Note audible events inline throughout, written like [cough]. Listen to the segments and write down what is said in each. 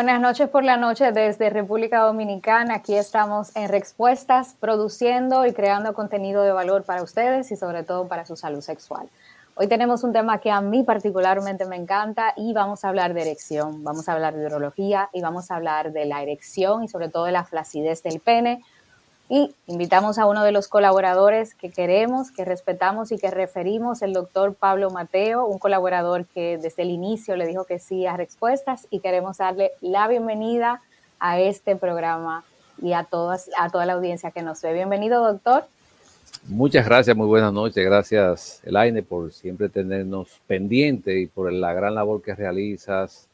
Buenas noches por la noche desde República Dominicana. Aquí estamos en Respuestas, produciendo y creando contenido de valor para ustedes y sobre todo para su salud sexual. Hoy tenemos un tema que a mí particularmente me encanta y vamos a hablar de erección, vamos a hablar de urología y vamos a hablar de la erección y sobre todo de la flacidez del pene. Y invitamos a uno de los colaboradores que queremos, que respetamos y que referimos, el doctor Pablo Mateo, un colaborador que desde el inicio le dijo que sí a respuestas y queremos darle la bienvenida a este programa y a, todas, a toda la audiencia que nos ve. Bienvenido, doctor. Muchas gracias, muy buenas noches. Gracias, Elaine, por siempre tenernos pendiente y por la gran labor que realizas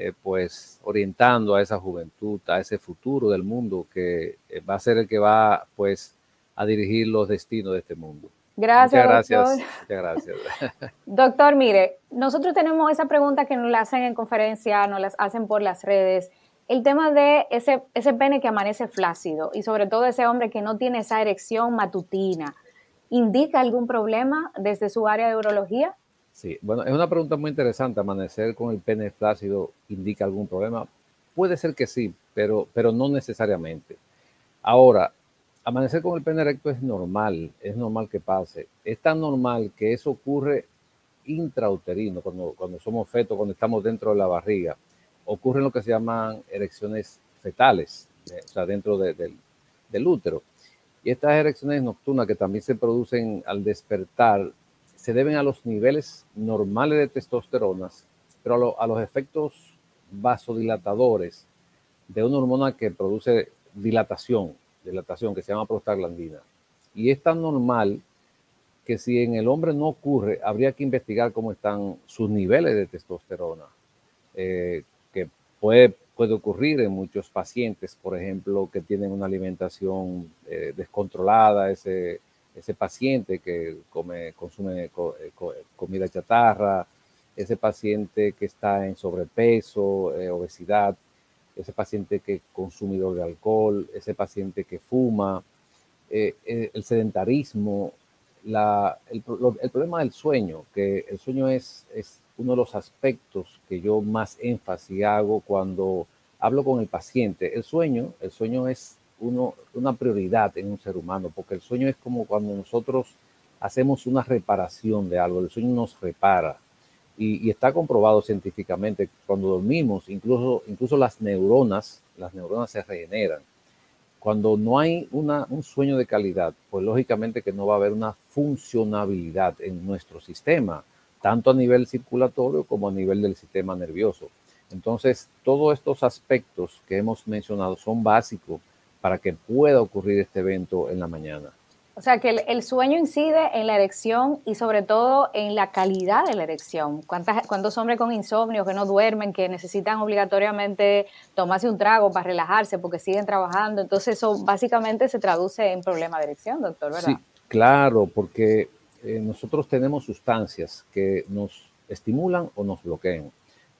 eh, pues orientando a esa juventud, a ese futuro del mundo que eh, va a ser el que va pues a dirigir los destinos de este mundo. Gracias, muchas gracias. Doctor. Muchas gracias. [laughs] doctor, mire, nosotros tenemos esa pregunta que nos la hacen en conferencia, nos las hacen por las redes. El tema de ese, ese pene que amanece flácido y sobre todo ese hombre que no tiene esa erección matutina, ¿indica algún problema desde su área de urología? Sí, bueno, es una pregunta muy interesante. ¿Amanecer con el pene flácido indica algún problema? Puede ser que sí, pero, pero no necesariamente. Ahora, amanecer con el pene erecto es normal, es normal que pase. Es tan normal que eso ocurre intrauterino, cuando, cuando somos fetos, cuando estamos dentro de la barriga. Ocurren lo que se llaman erecciones fetales, eh, o sea, dentro de, de, del útero. Y estas erecciones nocturnas que también se producen al despertar se deben a los niveles normales de testosterona, pero a, lo, a, los efectos vasodilatadores de una hormona que produce dilatación, dilatación que se llama prostaglandina. Y es tan normal que si en el hombre no ocurre, habría que investigar cómo están sus niveles de testosterona, eh, que puede, puede ocurrir en muchos pacientes, por ejemplo, que tienen una alimentación eh, descontrolada, ese ese paciente que come, consume eh, comida chatarra, ese paciente que está en sobrepeso, eh, obesidad, ese paciente que es consumidor de alcohol, ese paciente que fuma, eh, eh el sedentarismo, la, el, el, problema del sueño, que el sueño es, es uno de los aspectos que yo más énfasis hago cuando hablo con el paciente. El sueño, el sueño es una prioridad en un ser humano, porque el sueño es como cuando nosotros hacemos una reparación de algo, el sueño nos repara. Y, y está comprobado científicamente, cuando dormimos, incluso, incluso las neuronas, las neuronas se regeneran. Cuando no hay una, un sueño de calidad, pues lógicamente que no va a haber una funcionabilidad en nuestro sistema, tanto a nivel circulatorio como a nivel del sistema nervioso. Entonces, todos estos aspectos que hemos mencionado son básicos para que pueda ocurrir este evento en la mañana. O sea que el, el, sueño incide en la erección y sobre todo en la calidad de la erección. ¿Cuántas, ¿Cuántos hombres con insomnio que no duermen, que necesitan obligatoriamente tomarse un trago para relajarse porque siguen trabajando? Entonces eso básicamente se traduce en problema de erección, doctor, ¿verdad? Sí, claro, porque eh, nosotros tenemos sustancias que nos estimulan o nos bloquean.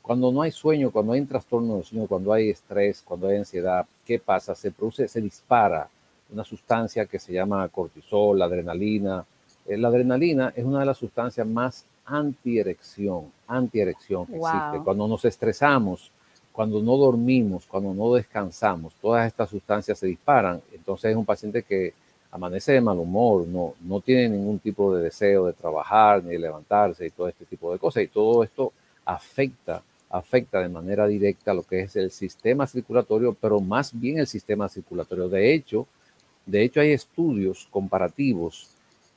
Cuando no hay sueño, cuando hay un trastorno del sueño, cuando hay estrés, cuando hay ansiedad, ¿qué pasa? Se produce, se dispara una sustancia que se llama cortisol, adrenalina. Eh, la adrenalina es una de las sustancias más antierección, antierección que wow. existe. Cuando nos estresamos, cuando no dormimos, cuando no descansamos, todas estas sustancias se disparan. Entonces es un paciente que amanece de mal humor, no, no tiene ningún tipo de deseo de trabajar ni de levantarse y todo este tipo de cosas. Y todo esto afecta afecta de manera directa lo que es el sistema circulatorio, pero más bien el sistema circulatorio. De hecho, de hecho hay estudios comparativos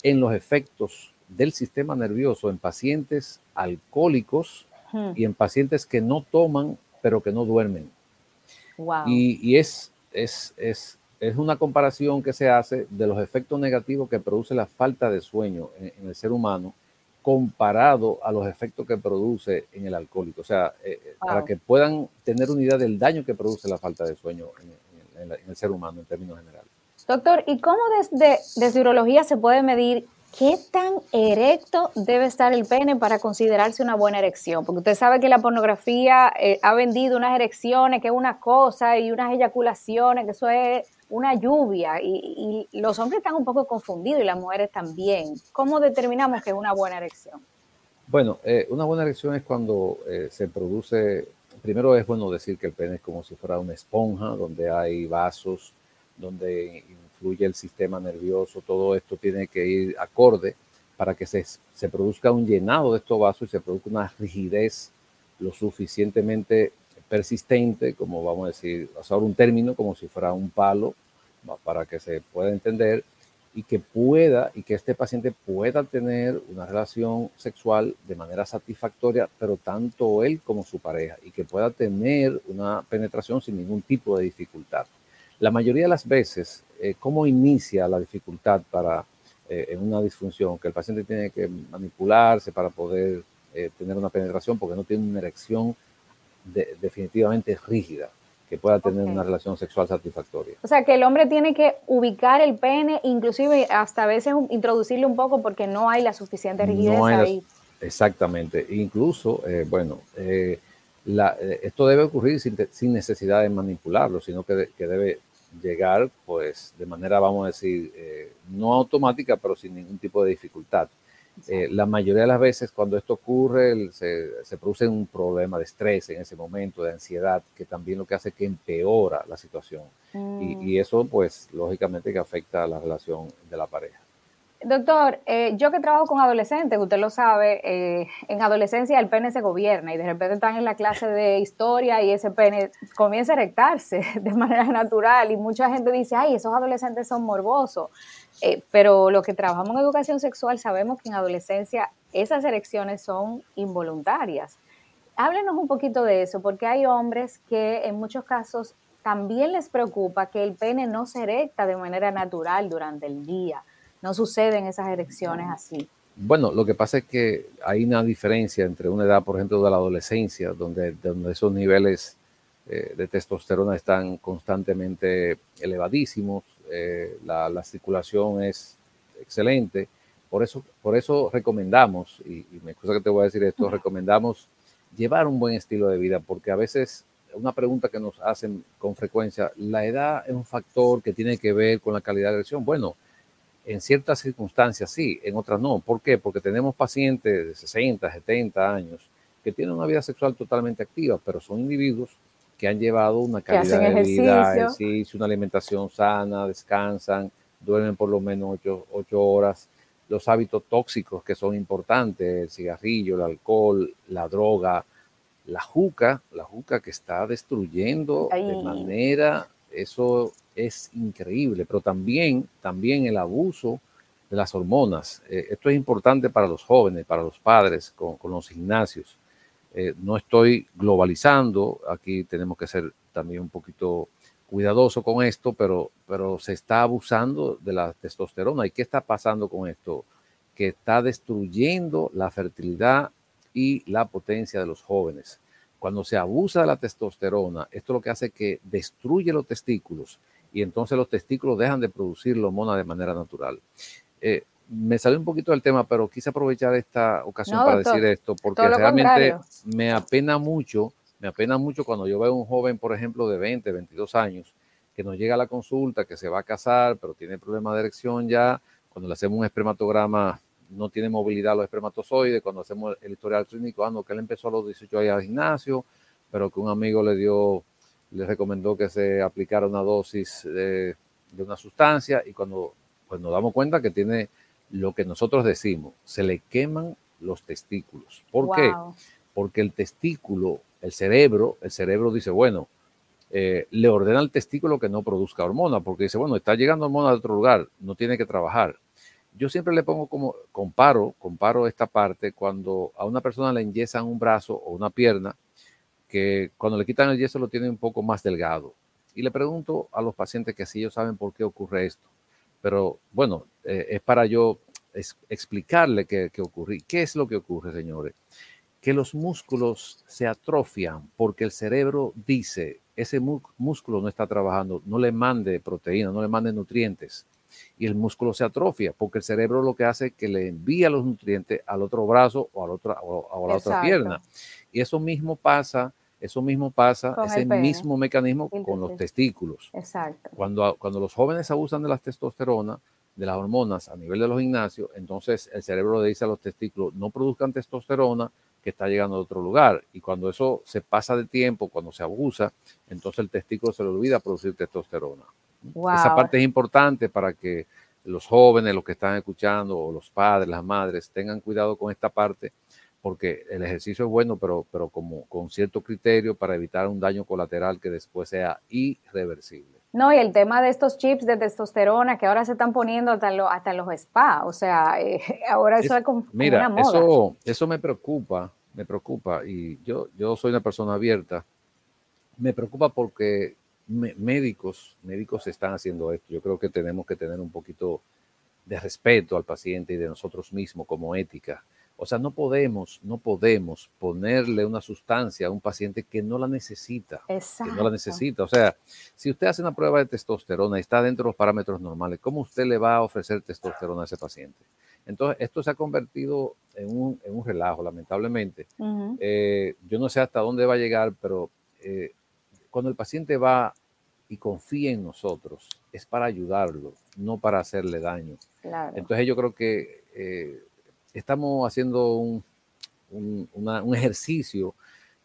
en los efectos del sistema nervioso en pacientes alcohólicos hmm. y en pacientes que no toman, pero que no duermen. Wow. Y, y es, es, es, es, una comparación que se hace de los efectos negativos que produce la falta de sueño en, en el ser humano comparado a los efectos que produce en el alcohólico. O sea, eh, wow. para que puedan tener una idea del daño que produce la falta de sueño en, en, en, el ser humano en términos generales. Doctor, ¿y cómo desde, desde urología se puede medir qué tan erecto debe estar el pene para considerarse una buena erección? Porque usted sabe que la pornografía eh, ha vendido unas erecciones que es una cosa y unas eyaculaciones que eso es una lluvia y, los hombres están un poco confundidos y las mujeres también. ¿Cómo determinamos que es una buena erección? Bueno, eh, una buena erección es cuando eh, se produce primero es bueno decir que el pene es como si fuera una esponja donde hay vasos, donde influye el sistema nervioso, todo esto tiene que ir acorde para que se, se produzca un llenado de estos vasos y se produzca una rigidez lo suficientemente persistente, como vamos a decir, usar un término como si fuera un palo, para que se pueda entender, y que pueda, y que este paciente pueda tener una relación sexual de manera satisfactoria, pero tanto él como su pareja, y que pueda tener una penetración sin ningún tipo de dificultad. La mayoría de las veces, eh, ¿cómo inicia la dificultad para eh, en una disfunción? Que el paciente tiene que manipularse para poder eh, tener una penetración porque no tiene una erección definitivamente rígida que pueda tener una relación sexual satisfactoria. O sea, que el hombre tiene que ubicar el pene, inclusive hasta a veces introducirle un poco porque no hay la suficiente rigidez ahí. exactamente. Incluso, eh, bueno, eh, eh, esto debe ocurrir sin, necesidad de manipularlo, sino que, que, debe llegar, pues, de manera, vamos a decir, no automática, pero sin ningún tipo de dificultad. Eh, la mayoría de las veces cuando esto ocurre se, se, produce un problema de estrés en ese momento, de ansiedad, que también lo que hace que empeora la situación. Y, mm. y, eso pues lógicamente que afecta a la relación de la pareja. Doctor, eh, yo que trabajo con adolescentes, usted lo sabe, eh, en adolescencia el pene se gobierna y de repente están en la clase de historia y ese pene comienza a erectarse [laughs] de manera natural y mucha gente dice, ay, esos adolescentes son morbosos. Eh, pero lo que trabajamos en educación sexual sabemos que en adolescencia esas erecciones son involuntarias. Háblenos un poquito de eso, porque hay hombres que en muchos casos también les preocupa que el pene no se erecta de manera natural durante el día no suceden esas erecciones así. Bueno, lo que pasa es que hay una diferencia entre una edad, por ejemplo, de la adolescencia, donde, donde esos niveles eh, de testosterona están constantemente elevadísimos, eh, la, circulación es excelente. Por eso, por eso recomendamos, y, y me excusa que te voy a decir esto, recomendamos llevar un buen estilo de vida, porque a veces una pregunta que nos hacen con frecuencia, ¿la edad es un factor que tiene que ver con la calidad de erección? Bueno, en ciertas circunstancias sí, en otras no. ¿Por qué? Porque tenemos pacientes de 60, 70 años que tienen una vida sexual totalmente activa, pero son individuos que han llevado una calidad de vida, ejercicio, una alimentación sana, descansan, duermen por lo menos 8, horas. Los hábitos tóxicos que son importantes, el cigarrillo, el alcohol, la droga, la juca, la juca que está destruyendo de manera, eso es increíble, pero también, también el abuso de las hormonas. Eh, esto es importante para los jóvenes, para los padres con, los gimnasios. Eh, no estoy globalizando, aquí tenemos que ser también un poquito cuidadoso con esto, pero, pero se está abusando de la testosterona. ¿Y qué está pasando con esto? Que está destruyendo la fertilidad y la potencia de los jóvenes. Cuando se abusa de la testosterona, esto lo que hace que destruye los testículos y entonces los testículos dejan de producir la hormona de manera natural. Eh, me salió un poquito del tema, pero quise aprovechar esta ocasión para decir esto, porque realmente me apena mucho, me apena mucho cuando yo veo a un joven, por ejemplo, de 20, 22 años, que nos llega a la consulta, que se va a casar, pero tiene problemas de erección ya, cuando le hacemos un espermatograma no tiene movilidad los espermatozoides, cuando hacemos el historial clínico, ah, no, que él empezó a los 18 años al gimnasio, pero que un amigo le dio le recomendó que se aplicara una dosis de, una sustancia y cuando pues nos damos cuenta que tiene lo que nosotros decimos, se le queman los testículos. ¿Por qué? Porque el testículo, el cerebro, el cerebro dice, bueno, eh, le ordena al testículo que no produzca hormona, porque dice, bueno, está llegando hormona de otro lugar, no tiene que trabajar. Yo siempre le pongo como, comparo, comparo esta parte cuando a una persona le enyesan un brazo o una pierna, que cuando le quitan el yeso lo tienen un poco más delgado. Y le pregunto a los pacientes que si ellos saben por qué ocurre esto. Pero bueno, eh, es para yo explicarle qué, qué ocurre. ¿Qué es lo que ocurre, señores? Que los músculos se atrofian porque el cerebro dice, ese músculo no está trabajando, no le mande proteína, no le mande nutrientes. Y el músculo se atrofia porque el cerebro lo que hace es que le envía los nutrientes al otro brazo o, al otro, o a la otra pierna. Y eso mismo pasa eso mismo pasa, ese mismo mecanismo con los testículos. Exacto. Cuando, cuando los jóvenes abusan de la testosterona, de las hormonas a nivel de los gimnasios, entonces el cerebro le dice a los testículos, no produzcan testosterona, que está llegando de otro lugar. Y cuando eso se pasa de tiempo, cuando se abusa, entonces el testículo se le olvida producir testosterona. Esa parte es importante para que los jóvenes, los que están escuchando, o los padres, las madres, tengan cuidado con esta parte, porque el ejercicio es bueno, pero, pero como con cierto criterio para evitar un daño colateral que después sea irreversible. No, y el tema de estos chips de testosterona que ahora se están poniendo hasta, hasta en los spa, o sea, eh, [laughs] ahora eso es, como, mira, una moda. Eso, eso me preocupa, me preocupa, y yo, yo soy una persona abierta, me preocupa porque médicos, médicos están haciendo esto. Yo creo que tenemos que tener un poquito de respeto al paciente y de nosotros mismos como ética. O sea, no podemos, no podemos ponerle una sustancia a un paciente que no la necesita. Exacto. Que no la necesita. O sea, si usted hace una prueba de testosterona y está dentro de los parámetros normales, ¿cómo usted le va a ofrecer testosterona a ese paciente? Entonces, esto se ha convertido en un, en un relajo, lamentablemente. Eh, yo no sé hasta dónde va a llegar, pero eh, cuando el paciente va y confía en nosotros, es para ayudarlo, no para hacerle daño. Entonces yo creo que eh, estamos haciendo un, un, ejercicio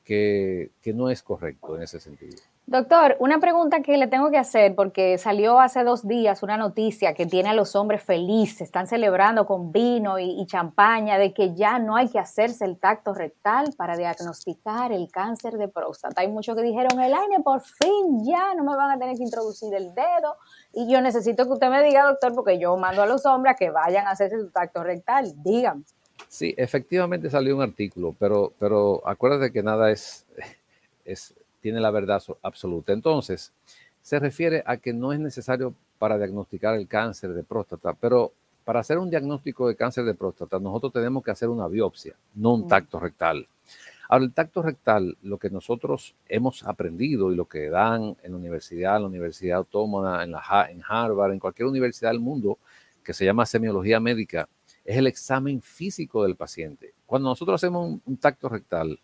que, que, no es correcto en ese sentido. Doctor, una pregunta que le tengo que hacer porque salió hace dos días una noticia que tiene a los hombres felices, están celebrando con vino y, champaña de que ya no hay que hacerse el tacto rectal para diagnosticar el cáncer de próstata. Hay muchos que dijeron, el aire por fin ya no me van a tener que introducir el dedo y yo necesito que usted me diga, doctor, porque yo mando a los hombres a que vayan a hacerse su tacto rectal. Díganme. Sí, efectivamente salió un artículo, pero, pero acuérdate que nada es, [laughs] es tiene la verdad absoluta. Entonces, se refiere a que no es necesario para diagnosticar el cáncer de próstata, pero para hacer un diagnóstico de cáncer de próstata, nosotros tenemos que hacer una biopsia, no un tacto rectal. Ahora, el tacto rectal, lo que nosotros hemos aprendido y lo que dan en la universidad, en la Universidad Autónoma, en, la, en Harvard, en cualquier universidad del mundo, que se llama semiología médica, es el examen físico del paciente. Cuando nosotros hacemos un tacto rectal,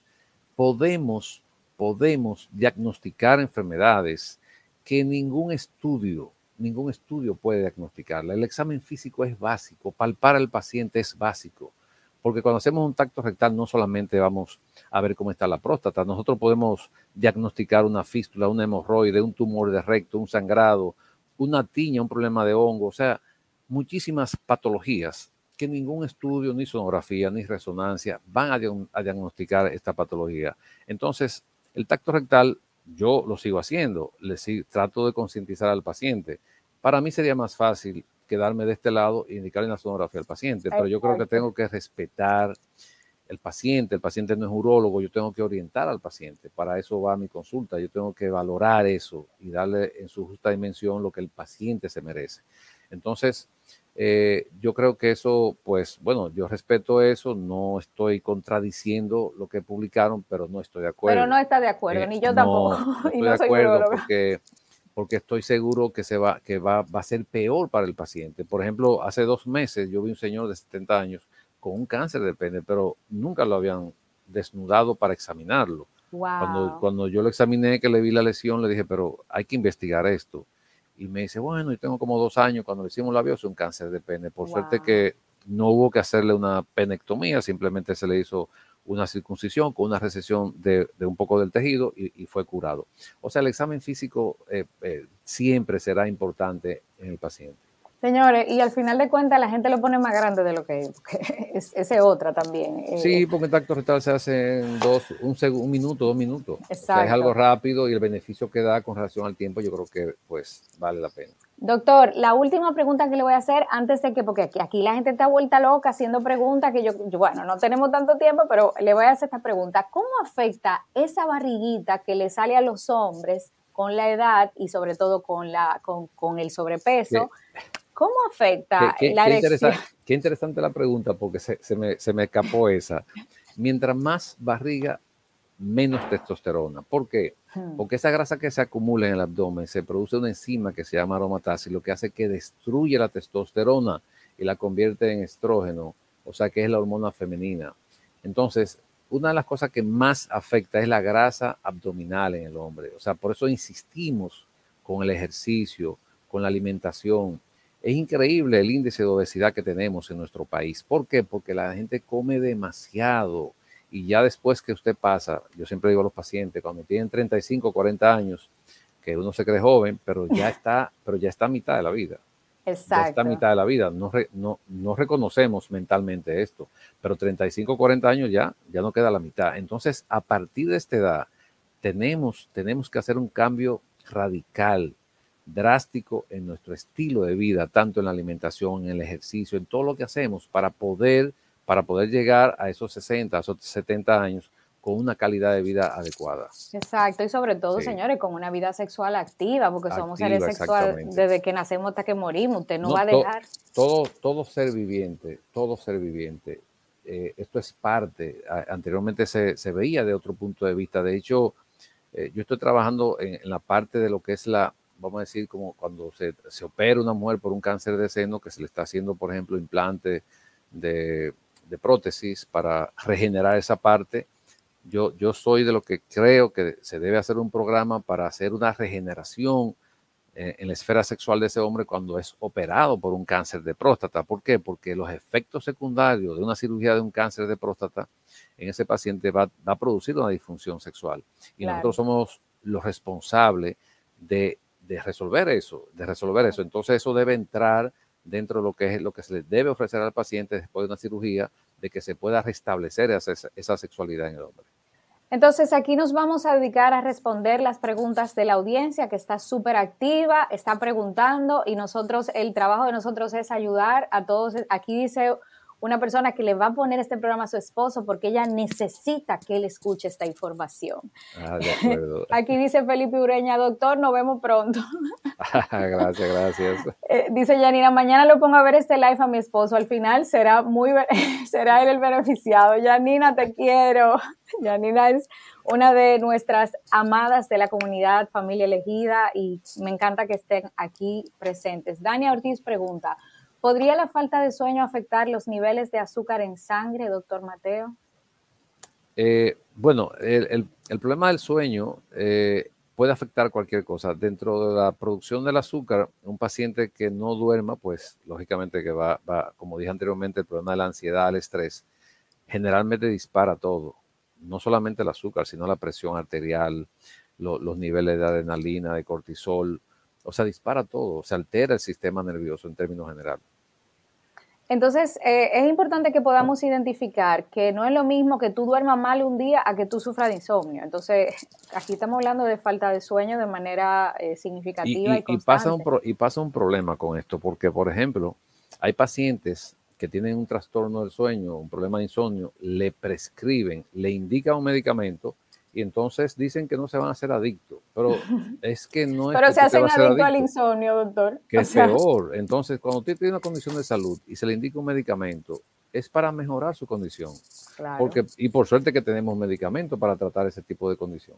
podemos podemos diagnosticar enfermedades que ningún estudio, ningún estudio puede diagnosticarla. El examen físico es básico, palpar al paciente es básico, porque cuando hacemos un tacto rectal no solamente vamos a ver cómo está la próstata, nosotros podemos diagnosticar una fístula, un hemorroide, un tumor de recto, un sangrado, una tiña, un problema de hongo, o sea, muchísimas patologías que ningún estudio, ni sonografía, ni resonancia van a diagnosticar esta patología. Entonces, el tacto rectal yo lo sigo haciendo, le trato de concientizar al paciente. Para mí sería más fácil quedarme de este lado e indicarle la sonografía al paciente, pero yo creo que tengo que respetar el paciente, el paciente no es urólogo, yo tengo que orientar al paciente, para eso va mi consulta, yo tengo que valorar eso y darle en su justa dimensión lo que el paciente se merece. Entonces, eh, yo creo que eso, pues bueno, yo respeto eso, no estoy contradiciendo lo que publicaron, pero no estoy de acuerdo. Pero no está de acuerdo, ni yo tampoco. No, [laughs] estoy de acuerdo porque, porque estoy seguro que, se va, que va, va a ser peor para el paciente. Por ejemplo, hace dos meses yo vi un señor de 70 años con un cáncer de pene, pero nunca lo habían desnudado para examinarlo. Cuando, cuando yo lo examiné, que le vi la lesión, le dije, pero hay que investigar esto y me dice, bueno, yo tengo como dos años cuando le hicimos la biopsia, un cáncer de pene. Por suerte que no hubo que hacerle una penectomía, simplemente se le hizo una circuncisión con una recesión de, un poco del tejido y, fue curado. O sea, el examen físico eh, eh, siempre será importante en el paciente. Señores, y al final de cuentas la gente lo pone más grande de lo que [laughs] es. Es otra también. Eh, sí, porque el tacto rectal se hace en dos, un, un minuto, dos minutos. Exacto. es algo rápido y el beneficio que da con relación al tiempo yo creo que pues vale la pena. Doctor, la última pregunta que le voy a hacer antes de que, porque aquí, aquí la gente está vuelta loca haciendo preguntas que yo, bueno, no tenemos tanto tiempo, pero le voy a hacer esta pregunta. ¿Cómo afecta esa barriguita que le sale a los hombres con la edad y sobre todo con, la, con, con el sobrepeso? ¿Cómo afecta la erección? Qué, interesante la pregunta porque se, me, se, me, escapó esa. Mientras más barriga, menos testosterona. ¿Por qué? Hmm. Porque esa grasa que se acumula en el abdomen se produce una enzima que se llama aromatasa y lo que hace es que destruye la testosterona y la convierte en estrógeno, o sea que es la hormona femenina. Entonces, una de las cosas que más afecta es la grasa abdominal en el hombre. O sea, por eso insistimos con el ejercicio, con la alimentación, es increíble el índice de obesidad que tenemos en nuestro país. ¿Por qué? Porque la gente come demasiado y ya después que usted pasa, yo siempre digo a los pacientes, cuando tienen 35, 40 años, que uno se cree joven, pero ya [laughs] está, pero ya está a mitad de la vida. Exacto. Ya está a mitad de la vida. No, no, no reconocemos mentalmente esto, pero 35, 40 años ya, ya no queda la mitad. Entonces, a partir de esta edad, tenemos, tenemos que hacer un cambio radical, drástico en nuestro estilo de vida, tanto en la alimentación, en el ejercicio, en todo lo que hacemos para poder para poder llegar a esos 60, a esos 70 años con una calidad de vida adecuada. Exacto, y sobre todo, señores, con una vida sexual activa, porque somos seres sexuales desde que nacemos hasta que morimos, usted no, va a dejar. todo, todo ser viviente, todo ser viviente, eh, esto es parte, anteriormente se, se, veía de otro punto de vista, de hecho, eh, yo estoy trabajando en, la parte de lo que es la, vamos a decir, como cuando se, se opera una mujer por un cáncer de seno, que se le está haciendo, por ejemplo, implante de de prótesis para regenerar esa parte. Yo, yo soy de lo que creo que se debe hacer un programa para hacer una regeneración eh, en la esfera sexual de ese hombre cuando es operado por un cáncer de próstata. ¿Por qué? Porque los efectos secundarios de una cirugía de un cáncer de próstata en ese paciente va, a producir una disfunción sexual. Y nosotros somos los responsables de, de, resolver eso, de resolver eso. Entonces eso debe entrar dentro de lo que es lo que se le debe ofrecer al paciente después de una cirugía, de que se pueda restablecer esa, esa sexualidad en el hombre. Entonces aquí nos vamos a dedicar a responder las preguntas de la audiencia que está súper activa, está preguntando y nosotros, el trabajo de nosotros es ayudar a todos. Aquí dice una persona que le va a poner este programa a su esposo porque ella necesita que él escuche esta información. Ah, de acuerdo. [laughs] Aquí dice Felipe Ureña, doctor, nos vemos pronto. [laughs] gracias, gracias. Eh, dice Janina, mañana lo pongo a ver este live a mi esposo, al final será muy [laughs] será él el beneficiado. Janina, te quiero. Janina es una de nuestras amadas de la comunidad Familia Elegida y me encanta que estén aquí presentes. Dania Ortiz pregunta, ¿Podría la falta de sueño afectar los niveles de azúcar en sangre, doctor Mateo? Eh, bueno, el, problema del sueño eh, puede afectar cualquier cosa. Dentro de la producción del azúcar, un paciente que no duerma, pues lógicamente que va, como dije anteriormente, el problema de la ansiedad, el estrés, generalmente dispara todo. No solamente el azúcar, sino la presión arterial, los niveles de adrenalina, de cortisol. O sea, dispara todo, se altera el sistema nervioso en términos generales. Entonces, eh, es importante que podamos identificar que no es lo mismo que tú duermas mal un día a que tú sufras de insomnio. Entonces, aquí estamos hablando de falta de sueño de manera eh, significativa y, constante. pasa un y pasa un problema con esto, porque, por ejemplo, hay pacientes que tienen un trastorno del sueño, un problema de insomnio, le prescriben, le indican un medicamento y entonces dicen que no se van a hacer adictos. Pero [laughs] es que no es. Pero se hacen adictos al insomnio, doctor. Que es peor. Entonces, cuando usted tiene una condición de salud y se le indica un medicamento, es para mejorar su condición. Claro. Porque, y por suerte que tenemos medicamentos para tratar ese tipo de condición.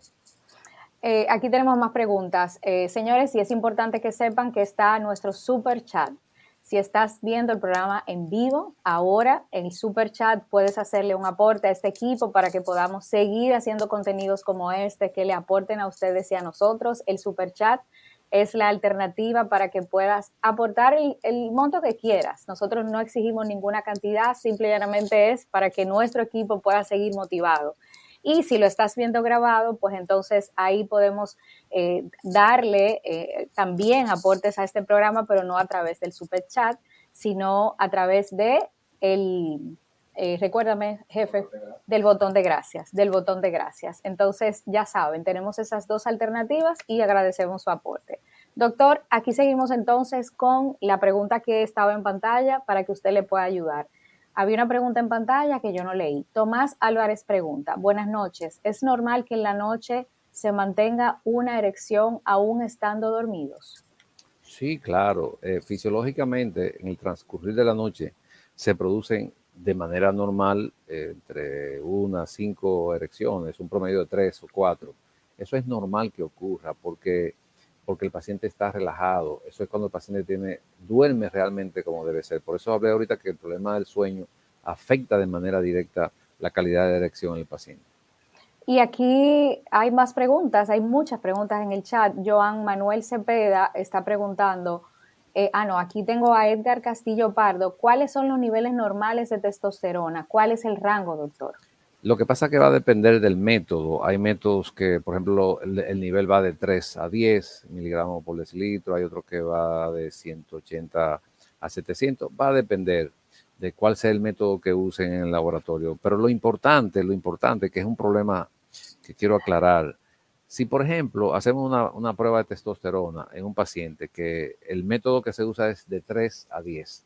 Eh, aquí tenemos más preguntas. Eh, señores, y es importante que sepan que está nuestro super chat si estás viendo el programa en vivo, ahora en el super chat puedes hacerle un aporte a este equipo para que podamos seguir haciendo contenidos como este que le aporten a ustedes y a nosotros. El super chat es la alternativa para que puedas aportar el, el monto que quieras. Nosotros no exigimos ninguna cantidad, simplemente es para que nuestro equipo pueda seguir motivado. Y si lo estás viendo grabado, pues entonces ahí podemos eh, darle eh, también aportes a este programa, pero no a través del super chat, sino a través de el, eh, recuérdame, jefe, del botón de gracias, del botón de gracias. Entonces, ya saben, tenemos esas dos alternativas y agradecemos su aporte. Doctor, aquí seguimos entonces con la pregunta que estaba en pantalla para que usted le pueda ayudar. Había una pregunta en pantalla que yo no leí. Tomás Álvarez pregunta, buenas noches, ¿es normal que en la noche se mantenga una erección aún estando dormidos? Sí, claro. Eh, fisiológicamente, en el transcurrir de la noche se producen de manera normal eh, entre una cinco erecciones, un promedio de tres o cuatro. Eso es normal que ocurra porque porque el paciente está relajado. Eso es cuando el paciente tiene, duerme realmente como debe ser. Por eso hablé ahorita que el problema del sueño afecta de manera directa la calidad de erección del paciente. Y aquí hay más preguntas, hay muchas preguntas en el chat. Joan Manuel Cepeda está preguntando, eh, ah, no, aquí tengo a Edgar Castillo Pardo, ¿cuáles son los niveles normales de testosterona? ¿Cuál es el rango, doctor? Lo que pasa es que va a depender del método. Hay métodos que, por ejemplo, el, nivel va de 3 a 10 miligramos por decilitro, hay otro que va de 180 a 700. Va a depender de cuál sea el método que usen en el laboratorio. Pero lo importante, lo importante, que es un problema que quiero aclarar, si por ejemplo hacemos una, prueba de testosterona en un paciente que el método que se usa es de 3 a 10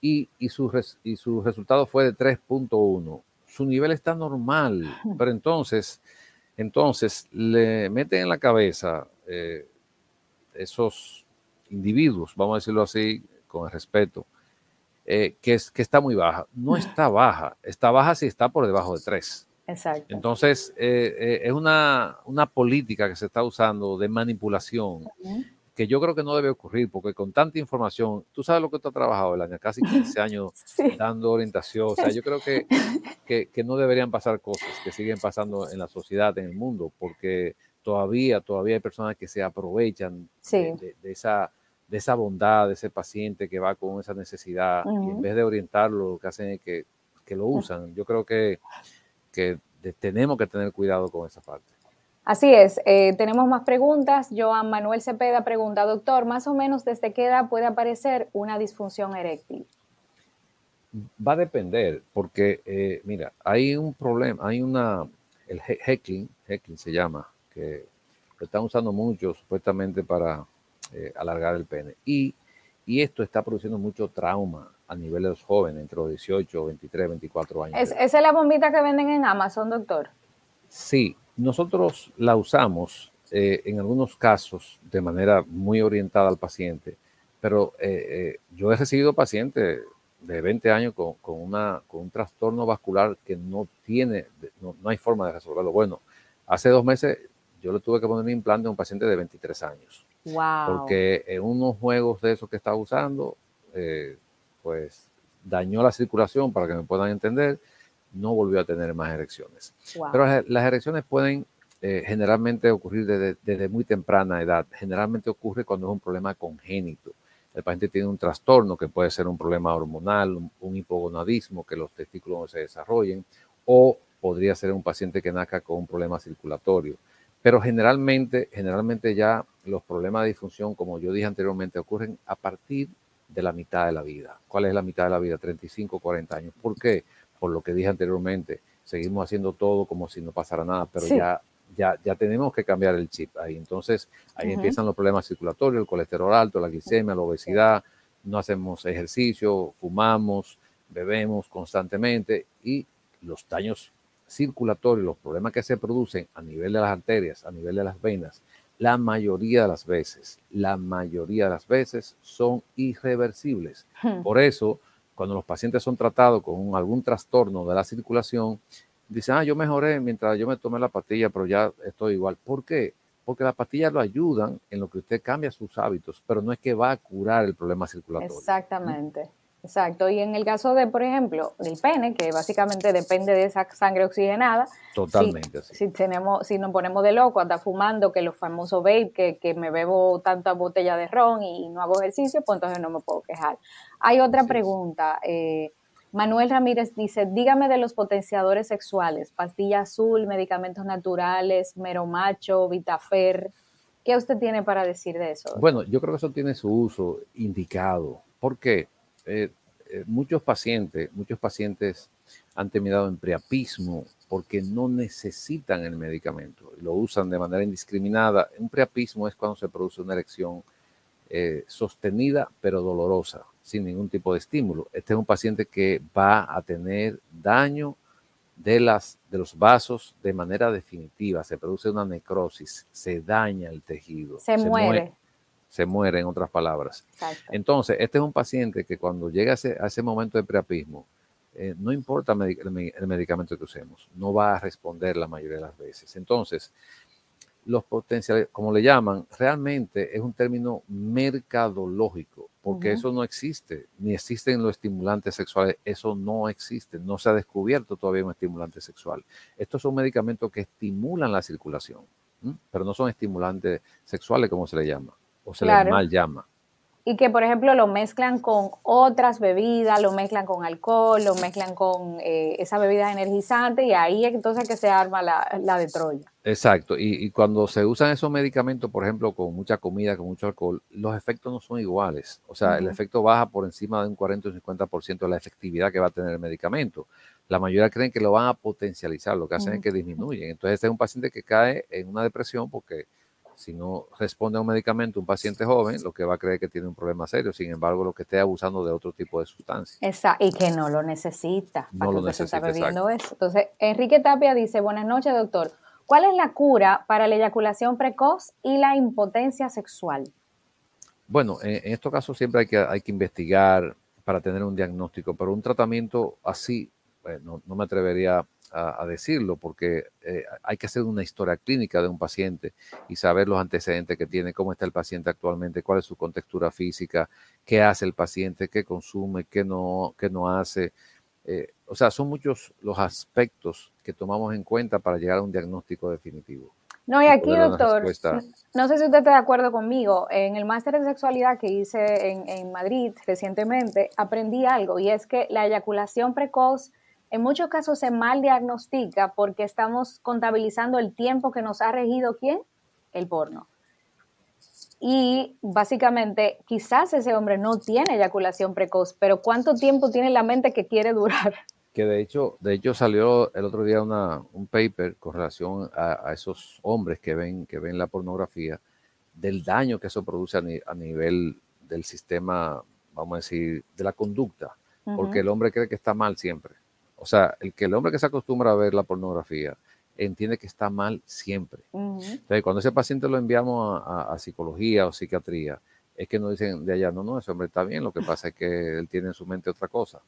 y, y, su, y su resultado fue de 3.1, su nivel está normal, pero entonces, entonces le meten en la cabeza eh, esos individuos, vamos a decirlo así, con el respeto, eh, que, es, que está muy baja. No está baja, está baja si está por debajo de 3. Exacto. Entonces, eh, es una, una, política que se está usando de manipulación que yo creo que no debe ocurrir, porque con tanta información, tú sabes lo que tú has trabajado, el año, casi 15 [laughs] años dando orientación, o sea, yo creo [laughs] que, que, no deberían pasar cosas que siguen pasando en la sociedad, en el mundo, porque todavía, todavía hay personas que se aprovechan de, esa, de esa bondad de ese paciente que va con esa necesidad y en vez de orientarlo, lo que hacen es que, que lo usan. Yo creo que, que tenemos que tener cuidado con esa parte. Así es, eh, tenemos más preguntas. Joan Manuel Cepeda pregunta, doctor, más o menos desde qué edad puede aparecer una disfunción eréctil. Va a depender, porque eh, mira, hay un problema, hay una, el heckling, heckling se llama, que lo están usando mucho supuestamente para eh, alargar el pene. Y, y esto está produciendo mucho trauma a nivel de los jóvenes, entre los 18, 23, 24 años. ¿Es, ¿Esa es la bombita que venden en Amazon, doctor? Sí, nosotros la usamos eh, en algunos casos de manera muy orientada al paciente, pero eh, eh, yo he recibido pacientes de 20 años con, una, con un trastorno vascular que no tiene, no, hay forma de resolverlo. Bueno, hace dos meses yo le tuve que poner un implante a un paciente de 23 años. Wow. Porque en unos juegos de esos que estaba usando, pues dañó la circulación, para que me puedan entender, no volvió a tener más erecciones. Pero las erecciones pueden eh, generalmente ocurrir desde, muy temprana edad. Generalmente ocurre cuando es un problema congénito. El paciente tiene un trastorno que puede ser un problema hormonal, un, hipogonadismo, que los testículos no se desarrollen, o podría ser un paciente que nazca con un problema circulatorio. Pero generalmente, generalmente ya los problemas de disfunción, como yo dije anteriormente, ocurren a partir de la mitad de la vida. ¿Cuál es la mitad de la vida? 35, 40 años. ¿Por qué? Por lo que dije anteriormente, seguimos haciendo todo como si no pasara nada, pero ya, ya, ya tenemos que cambiar el chip ahí. Entonces, ahí empiezan los problemas circulatorios, el colesterol alto, la glicemia, la obesidad, no hacemos ejercicio, fumamos, bebemos constantemente y los daños circulatorios, los problemas que se producen a nivel de las arterias, a nivel de las venas, la mayoría de las veces, la mayoría de las veces son irreversibles. Hmm. Por eso, cuando los pacientes son tratados con algún trastorno de la circulación, dicen, ah, yo mejoré mientras yo me tomé la pastilla, pero ya estoy igual. ¿Por qué? Porque las pastillas lo ayudan en lo que usted cambia sus hábitos, pero no es que va a curar el problema circulatorio. Exactamente. Exacto, y en el caso de, por ejemplo, del pene, que básicamente depende de esa sangre oxigenada. Totalmente. Si, si tenemos, si nos ponemos de loco, anda fumando, que los famosos vape, que, que me bebo tanta botella de ron y, no hago ejercicio, pues entonces no me puedo quejar. Hay otra pregunta. Eh, Manuel Ramírez dice, dígame de los potenciadores sexuales, pastilla azul, medicamentos naturales, meromacho, vitafer. ¿Qué usted tiene para decir de eso? Bueno, yo creo que eso tiene su uso indicado. ¿Por qué? Eh, eh, muchos pacientes, muchos pacientes han terminado en priapismo porque no necesitan el medicamento, lo usan de manera indiscriminada. Un priapismo es cuando se produce una erección eh, sostenida pero dolorosa, sin ningún tipo de estímulo. Este es un paciente que va a tener daño de, las, de los vasos de manera definitiva, se produce una necrosis, se daña el tejido. Se, muere se muere, en otras palabras. Entonces, este es un paciente que cuando llega a ese, momento de preapismo, eh, no importa el, medicamento que usemos, no va a responder la mayoría de las veces. Entonces, los potenciales, como le llaman, realmente es un término mercadológico, porque eso no existe, ni existen los estimulantes sexuales, eso no existe, no se ha descubierto todavía un estimulante sexual. Estos son medicamentos que estimulan la circulación, pero no son estimulantes sexuales como se le llama o se le mal llama. y que, por ejemplo, lo mezclan con otras bebidas, lo mezclan con alcohol, lo mezclan con eh, esa bebida energizante y ahí entonces que se arma la, la de Troya. Exacto, y, cuando se usan esos medicamentos, por ejemplo, con mucha comida, con mucho alcohol, los efectos no son iguales. O sea, el efecto baja por encima de un 40 o 50% de la efectividad que va a tener el medicamento. La mayoría creen que lo van a potencializar, lo que hacen es que disminuyen. Entonces, este es un paciente que cae en una depresión porque si no responde a un medicamento un paciente joven, lo que va a creer que tiene un problema serio, sin embargo, lo que esté abusando de otro tipo de sustancia. Exacto, y que no lo necesita. No lo necesita. bebiendo eso. Entonces, Enrique Tapia dice, buenas noches, doctor. ¿Cuál es la cura para la eyaculación precoz y la impotencia sexual? Bueno, en, estos casos siempre hay que, hay que investigar para tener un diagnóstico, pero un tratamiento así, no, me atrevería a, decirlo porque eh, hay que hacer una historia clínica de un paciente y saber los antecedentes que tiene, cómo está el paciente actualmente, cuál es su contextura física, qué hace el paciente, qué consume, qué no, qué no hace. Eh, o sea, son muchos los aspectos que tomamos en cuenta para llegar a un diagnóstico definitivo. No, y aquí, doctor, no sé si usted está de acuerdo conmigo. En el máster de sexualidad que hice en, en Madrid recientemente, aprendí algo y es que la eyaculación precoz en muchos casos se mal diagnostica porque estamos contabilizando el tiempo que nos ha regido quién? El porno. Y básicamente quizás ese hombre no tiene eyaculación precoz, pero ¿cuánto tiempo tiene la mente que quiere durar? [laughs] Que de hecho, de hecho salió el otro día una, un paper con relación a, esos hombres que ven, que ven la pornografía, del daño que eso produce a, nivel del sistema, vamos a decir, de la conducta, porque el hombre cree que está mal siempre. O sea, el que el hombre que se acostumbra a ver la pornografía entiende que está mal siempre. Entonces, cuando ese paciente lo enviamos a, psicología o psiquiatría, es que nos dicen de allá, no, no, ese hombre está bien, lo que pasa es que él tiene en su mente otra cosa.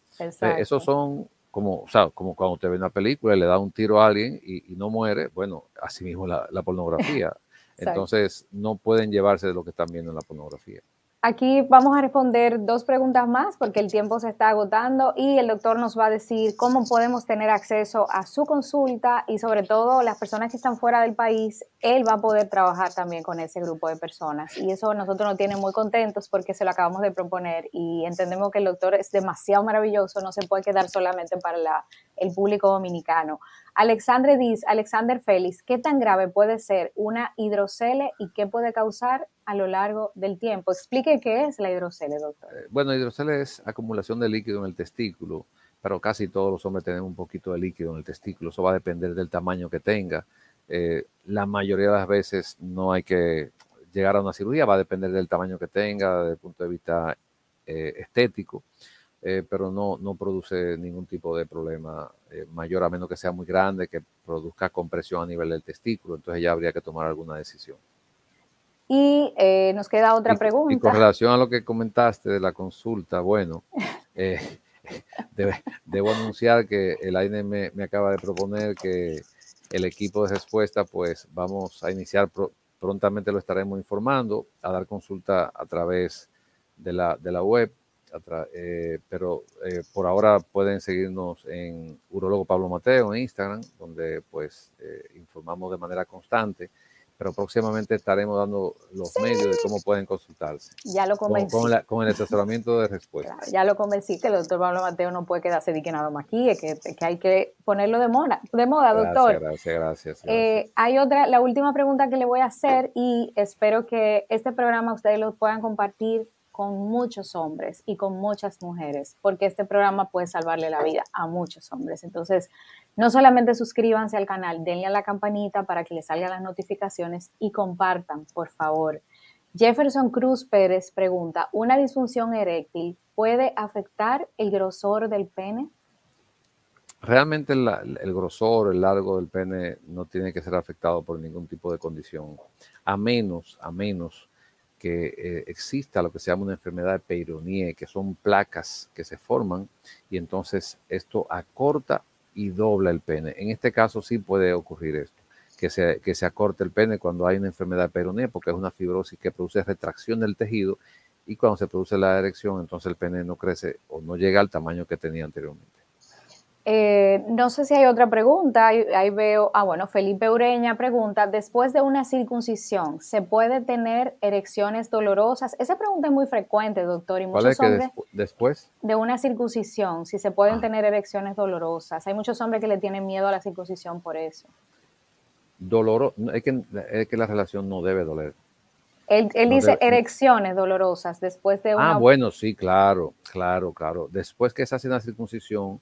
esos son como, o sea, como cuando usted ve una película y le da un tiro a alguien y, no muere, bueno, así mismo la, la pornografía. [laughs] Entonces, no pueden llevarse de lo que están viendo en la pornografía. Aquí vamos a responder dos preguntas más porque el tiempo se está agotando y el doctor nos va a decir cómo podemos tener acceso a su consulta y sobre todo las personas que están fuera del país, él va a poder trabajar también con ese grupo de personas y eso nosotros nos tiene muy contentos porque se lo acabamos de proponer y entendemos que el doctor es demasiado maravilloso, no se puede quedar solamente para el público dominicano. Alexandre dice, Alexander Félix, ¿qué tan grave puede ser una hidrocele y qué puede causar a lo largo del tiempo? Explique qué es la hidrocele, doctor. Eh, bueno, hidrocele es acumulación de líquido en el testículo, pero casi todos los hombres tenemos un poquito de líquido en el testículo. Eso va a depender del tamaño que tenga. Eh, la mayoría de las veces no hay que llegar a una cirugía, va a depender del tamaño que tenga, desde el punto de vista eh, estético. Eh, pero no, no produce ningún tipo de problema eh, mayor, a menos que sea muy grande, que produzca compresión a nivel del testículo, entonces ya habría que tomar alguna decisión. Y eh, nos queda otra pregunta. Y con relación a lo que comentaste de la consulta, bueno, [laughs] [laughs] debo anunciar que el AINE me, me, acaba de proponer que el equipo de respuesta, pues vamos a iniciar, prontamente lo estaremos informando, a dar consulta a través de la, de la web eh, pero eh, por ahora pueden seguirnos en Urologo Pablo Mateo en Instagram, donde pues eh, informamos de manera constante, pero próximamente estaremos dando los medios de cómo pueden consultarse. Ya lo convencí. Con, el asesoramiento de respuesta. ya lo convencí que el doctor Pablo Mateo no puede quedarse de que nada más aquí, que, que hay que ponerlo de moda, de moda doctor. Gracias, gracias. gracias. hay otra, la última pregunta que le voy a hacer y espero que este programa ustedes lo puedan compartir con muchos hombres y con muchas mujeres, porque este programa puede salvarle la vida a muchos hombres. Entonces, no solamente suscríbanse al canal, denle a la campanita para que les salgan las notificaciones y compartan, por favor. Jefferson Cruz Pérez pregunta, ¿una disfunción eréctil puede afectar el grosor del pene? Realmente el grosor, el largo del pene no tiene que ser afectado por ningún tipo de condición, a menos, a menos que eh, exista lo que se llama una enfermedad de Peyronie, que son placas que se forman y entonces esto acorta y dobla el pene. En este caso sí puede ocurrir esto, que se, que se acorte el pene cuando hay una enfermedad de Peyronie, porque es una fibrosis que produce retracción del tejido y cuando se produce la erección, entonces el pene no crece o no llega al tamaño que tenía anteriormente. Eh, no sé si hay otra pregunta. Ahí, veo, ah, bueno, Felipe Ureña pregunta, después de una circuncisión, ¿se puede tener erecciones dolorosas? Esa pregunta es muy frecuente, doctor. Y ¿Cuál es que después? De una circuncisión, si se pueden ah. tener erecciones dolorosas. Hay muchos hombres que le tienen miedo a la circuncisión por eso. Doloro, es que, es que la relación no debe doler. Él, dice erecciones dolorosas después de una... Ah, bueno, sí, claro, claro, claro. Después que se hace una circuncisión,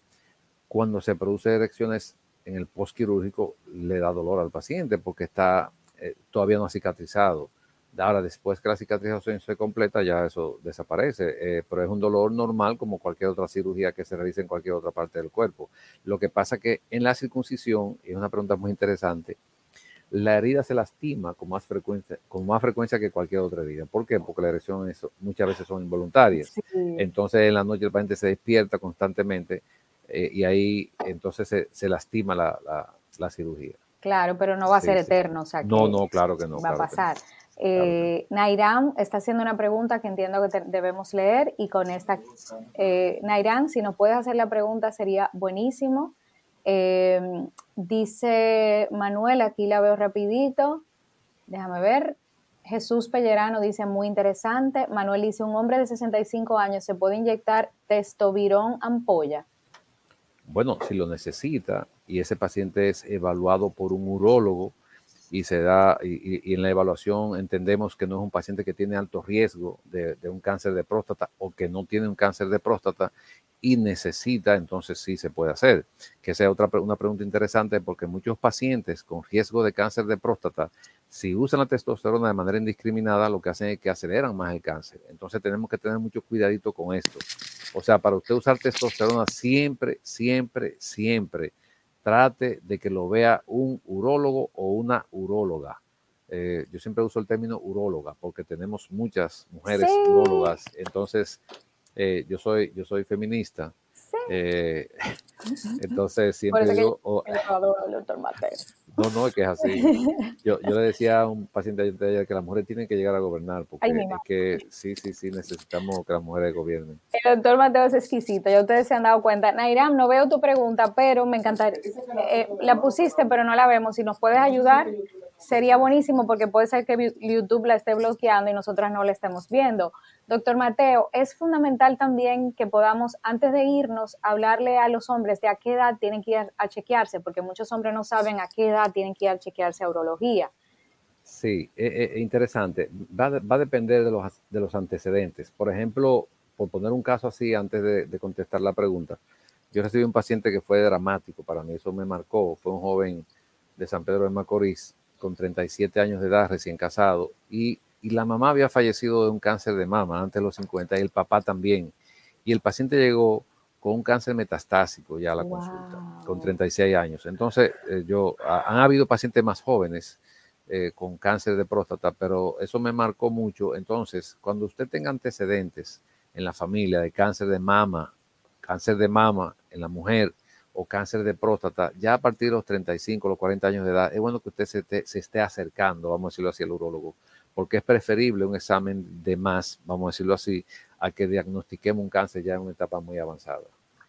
cuando se produce erecciones en el postquirúrgico, le da dolor al paciente porque está eh, todavía no cicatrizado. Ahora, después que la cicatrización se completa, ya eso desaparece, eh, pero es un dolor normal como cualquier otra cirugía que se realice en cualquier otra parte del cuerpo. Lo que pasa que en la circuncisión, y es una pregunta muy interesante, la herida se lastima con más frecuencia, con más frecuencia que cualquier otra herida. ¿Por qué? Porque las erecciones muchas veces son involuntarias. Entonces en la noche el paciente se despierta constantemente eh, y ahí entonces se, lastima la, cirugía. Claro, pero no va a ser eterno. O sea, no, no, claro que no. Va a pasar. Eh, Nairam está haciendo una pregunta que entiendo que debemos leer y con esta, eh, Nairam, si nos puedes hacer la pregunta sería buenísimo. Eh, dice Manuel, aquí la veo rapidito. Déjame ver. Jesús Pellerano dice muy interesante. Manuel dice, un hombre de 65 años se puede inyectar testovirón ampolla. Bueno, si lo necesita y ese paciente es evaluado por un urólogo y se da, y, en la evaluación entendemos que no es un paciente que tiene alto riesgo de, de, un cáncer de próstata o que no tiene un cáncer de próstata y necesita, entonces sí se puede hacer. Que sea otra una pregunta interesante porque muchos pacientes con riesgo de cáncer de próstata, si usan la testosterona de manera indiscriminada, lo que hacen es que aceleran más el cáncer. Entonces tenemos que tener mucho cuidadito con esto. O sea, para usted usar testosterona siempre, siempre, siempre trate de que lo vea un urólogo o una uróloga. Eh, yo siempre uso el término uróloga porque tenemos muchas mujeres urólogas. Entonces, eh, yo, soy, yo soy feminista. Eh, [laughs] entonces siempre digo... Oh, no, no, es que es así. [laughs] Yo, yo le decía a un paciente ayer que las mujeres tienen que llegar a gobernar, porque es que sí, sí, sí, necesitamos que las mujeres gobiernen. El doctor Mateo es exquisito, ya ustedes se han dado cuenta. Nairam, no veo tu pregunta, pero me encantaría. Eh, la pusiste, pero no la vemos. Si nos puedes ayudar, sería buenísimo, porque puede ser que YouTube la esté bloqueando y nosotras no la estemos viendo. Doctor Mateo, es fundamental también que podamos, antes de irnos, hablarle a los hombres de a qué edad tienen que ir a chequearse, porque muchos hombres no saben a qué edad tienen que ir a chequearse a urología. Sí, es, interesante. Va, a depender de los, de los antecedentes. Por ejemplo, por poner un caso así antes de, contestar la pregunta, yo recibí un paciente que fue dramático para mí, eso me marcó. Fue un joven de San Pedro de Macorís con 37 años de edad, recién casado, y y la mamá había fallecido de un cáncer de mama antes de los 50 y el papá también. Y el paciente llegó con un cáncer metastásico ya a la consulta, con 36 años. Entonces, eh, yo, han habido pacientes más jóvenes eh, con cáncer de próstata, pero eso me marcó mucho. Entonces, cuando usted tenga antecedentes en la familia de cáncer de mama, cáncer de mama en la mujer o cáncer de próstata, ya a partir de los 35, los 40 años de edad, es bueno que usted se, se esté acercando, vamos a decirlo así, al urólogo porque es preferible un examen de más, vamos a decirlo así, a que diagnostiquemos un cáncer ya en una etapa muy avanzada.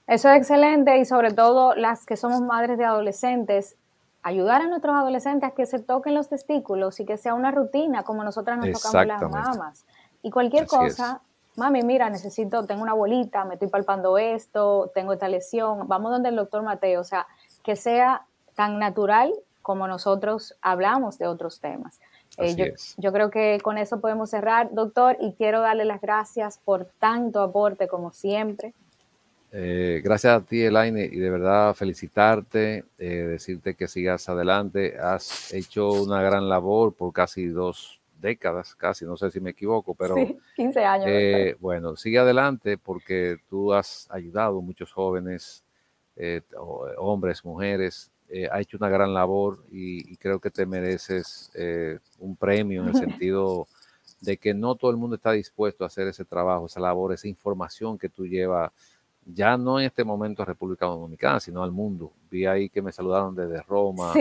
Eso es excelente y sobre todo las que somos madres de adolescentes, ayudar a nuestros adolescentes a que se toquen los testículos y que sea una rutina como nosotras nos tocamos las mamás. Y cualquier cosa, mami, mira, necesito, tengo una bolita, me estoy palpando esto, tengo esta lesión, vamos donde el doctor Mateo, o sea, que sea tan natural como nosotros hablamos de otros temas. Eh, yo, creo que con eso podemos cerrar, doctor, y quiero darle las gracias por tanto aporte como siempre. Eh, gracias a ti, Elaine, y de verdad felicitarte, eh, decirte que sigas adelante. Has hecho una gran labor por casi dos décadas, casi, no sé si me equivoco, pero... Sí, 15 años. bueno, sigue adelante porque tú has ayudado a muchos jóvenes, hombres, mujeres, eh, ha hecho una gran labor y, creo que te mereces eh, un premio en el [laughs] sentido de que no todo el mundo está dispuesto a hacer ese trabajo, esa labor, esa información que tú llevas, ya no en este momento a República Dominicana, sino al mundo. Vi ahí que me saludaron desde Roma,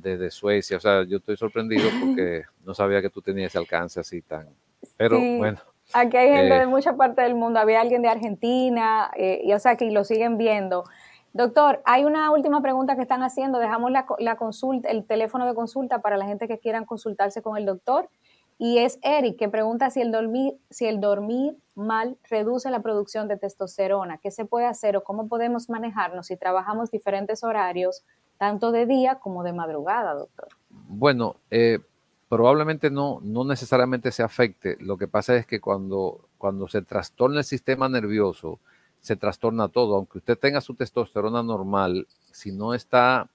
desde Suecia, o sea, yo estoy sorprendido [laughs] porque no sabía que tú tenías ese alcance así tan... Pero bueno. Aquí hay gente de eh, mucha parte del mundo, había alguien de Argentina, y o sea, que lo siguen viendo. Doctor, hay una última pregunta que están haciendo. Dejamos la, la, consulta, el teléfono de consulta para la gente que quieran consultarse con el doctor. Y es Eric que pregunta si el dormir, si el dormir mal reduce la producción de testosterona. ¿Qué se puede hacer o cómo podemos manejarnos si trabajamos diferentes horarios, tanto de día como de madrugada, doctor? Bueno, eh, probablemente no, no necesariamente se afecte. Lo que pasa es que cuando, cuando se trastorna el sistema nervioso, se trastorna todo. Aunque usted tenga su testosterona normal, si no está,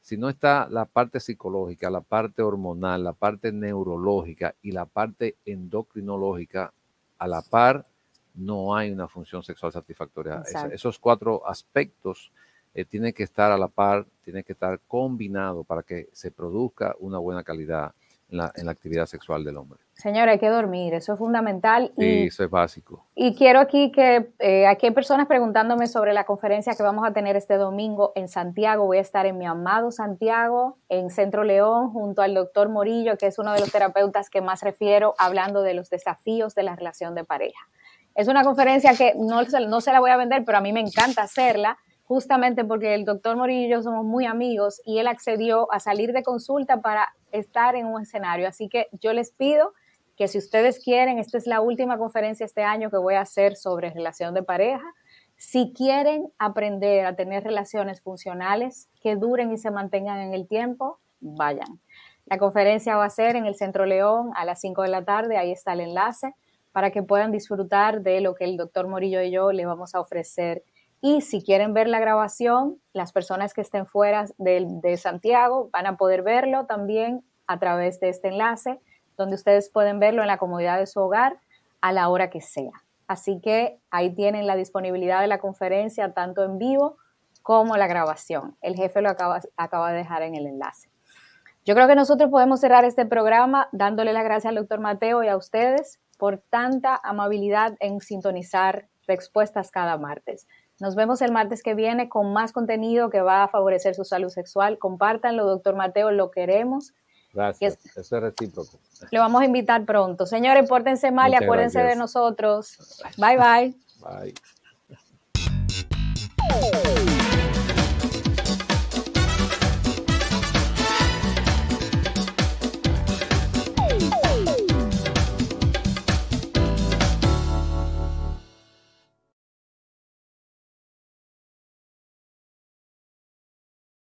si no está la parte psicológica, la parte hormonal, la parte neurológica y la parte endocrinológica a la par, no hay una función sexual satisfactoria. esos cuatro aspectos eh, tienen que estar a la par, tienen que estar combinados para que se produzca una buena calidad en la, en la actividad sexual del hombre. Señora, hay que dormir, eso es fundamental. Y, eso es básico. Y quiero aquí que, eh, aquí hay personas preguntándome sobre la conferencia que vamos a tener este domingo en Santiago. Voy a estar en mi amado Santiago, en Centro León, junto al doctor Morillo, que es uno de los terapeutas que más refiero, hablando de los desafíos de la relación de pareja. Es una conferencia que no, no se la voy a vender, pero a mí me encanta hacerla justamente porque el doctor Morillo y yo somos muy amigos y él accedió a salir de consulta para estar en un escenario. Así que yo les pido que si ustedes quieren, esta es la última conferencia este año que voy a hacer sobre relación de pareja. Si quieren aprender a tener relaciones funcionales que duren y se mantengan en el tiempo, vayan. La conferencia va a ser en el Centro León a las 5 de la tarde, ahí está el enlace, para que puedan disfrutar de lo que el doctor Morillo y yo le vamos a ofrecer y si quieren ver la grabación, las personas que estén fuera de, Santiago van a poder verlo también a través de este enlace, donde ustedes pueden verlo en la comodidad de su hogar a la hora que sea. Así que ahí tienen la disponibilidad de la conferencia, tanto en vivo como la grabación. El jefe lo acaba, acaba de dejar en el enlace. Yo creo que nosotros podemos cerrar este programa dándole las gracias al doctor Mateo y a ustedes por tanta amabilidad en sintonizar respuestas cada martes. Nos vemos el martes que viene con más contenido que va a favorecer su salud sexual. Compártanlo, doctor Mateo, lo queremos. Gracias, eso es recíproco. Le vamos a invitar pronto. Señores, pórtense mal y acuérdense de nosotros. Bye, bye. Bye.